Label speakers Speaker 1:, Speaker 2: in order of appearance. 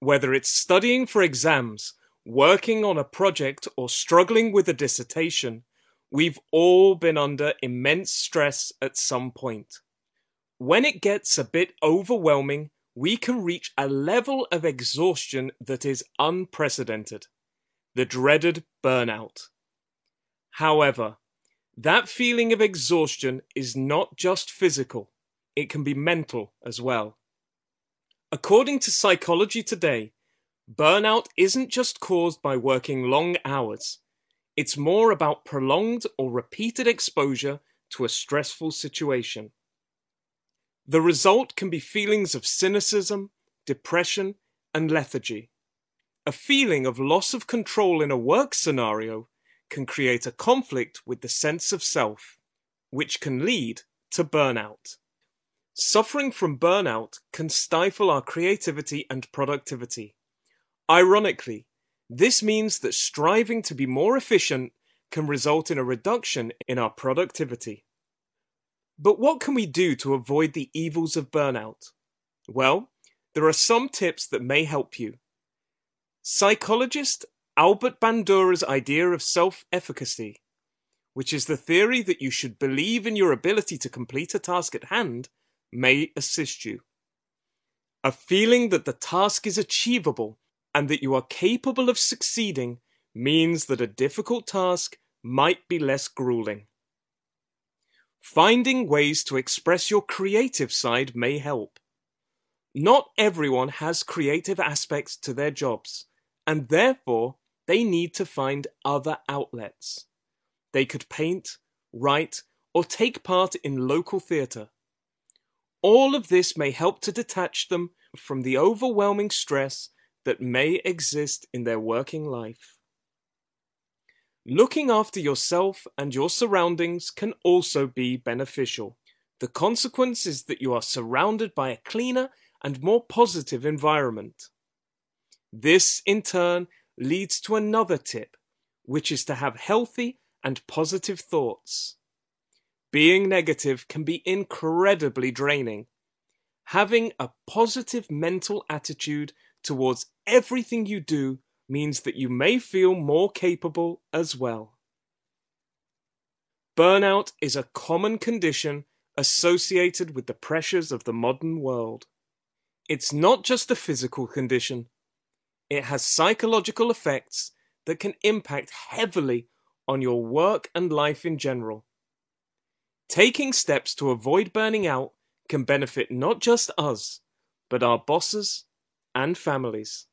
Speaker 1: Whether it's studying for exams, working on a project, or struggling with a dissertation, we've all been under immense stress at some point. When it gets a bit overwhelming, we can reach a level of exhaustion that is unprecedented the dreaded burnout. However, that feeling of exhaustion is not just physical, it can be mental as well. According to Psychology Today, burnout isn't just caused by working long hours, it's more about prolonged or repeated exposure to a stressful situation. The result can be feelings of cynicism, depression, and lethargy. A feeling of loss of control in a work scenario can create a conflict with the sense of self, which can lead to burnout. Suffering from burnout can stifle our creativity and productivity. Ironically, this means that striving to be more efficient can result in a reduction in our productivity. But what can we do to avoid the evils of burnout? Well, there are some tips that may help you. Psychologist Albert Bandura's idea of self efficacy, which is the theory that you should believe in your ability to complete a task at hand, may assist you. A feeling that the task is achievable and that you are capable of succeeding means that a difficult task might be less grueling. Finding ways to express your creative side may help. Not everyone has creative aspects to their jobs, and therefore they need to find other outlets. They could paint, write, or take part in local theatre. All of this may help to detach them from the overwhelming stress that may exist in their working life. Looking after yourself and your surroundings can also be beneficial. The consequence is that you are surrounded by a cleaner and more positive environment. This, in turn, leads to another tip, which is to have healthy and positive thoughts. Being negative can be incredibly draining. Having a positive mental attitude towards everything you do means that you may feel more capable as well. Burnout is a common condition associated with the pressures of the modern world. It's not just a physical condition, it has psychological effects that can impact heavily on your work and life in general. Taking steps to avoid burning out can benefit not just us, but our bosses and families.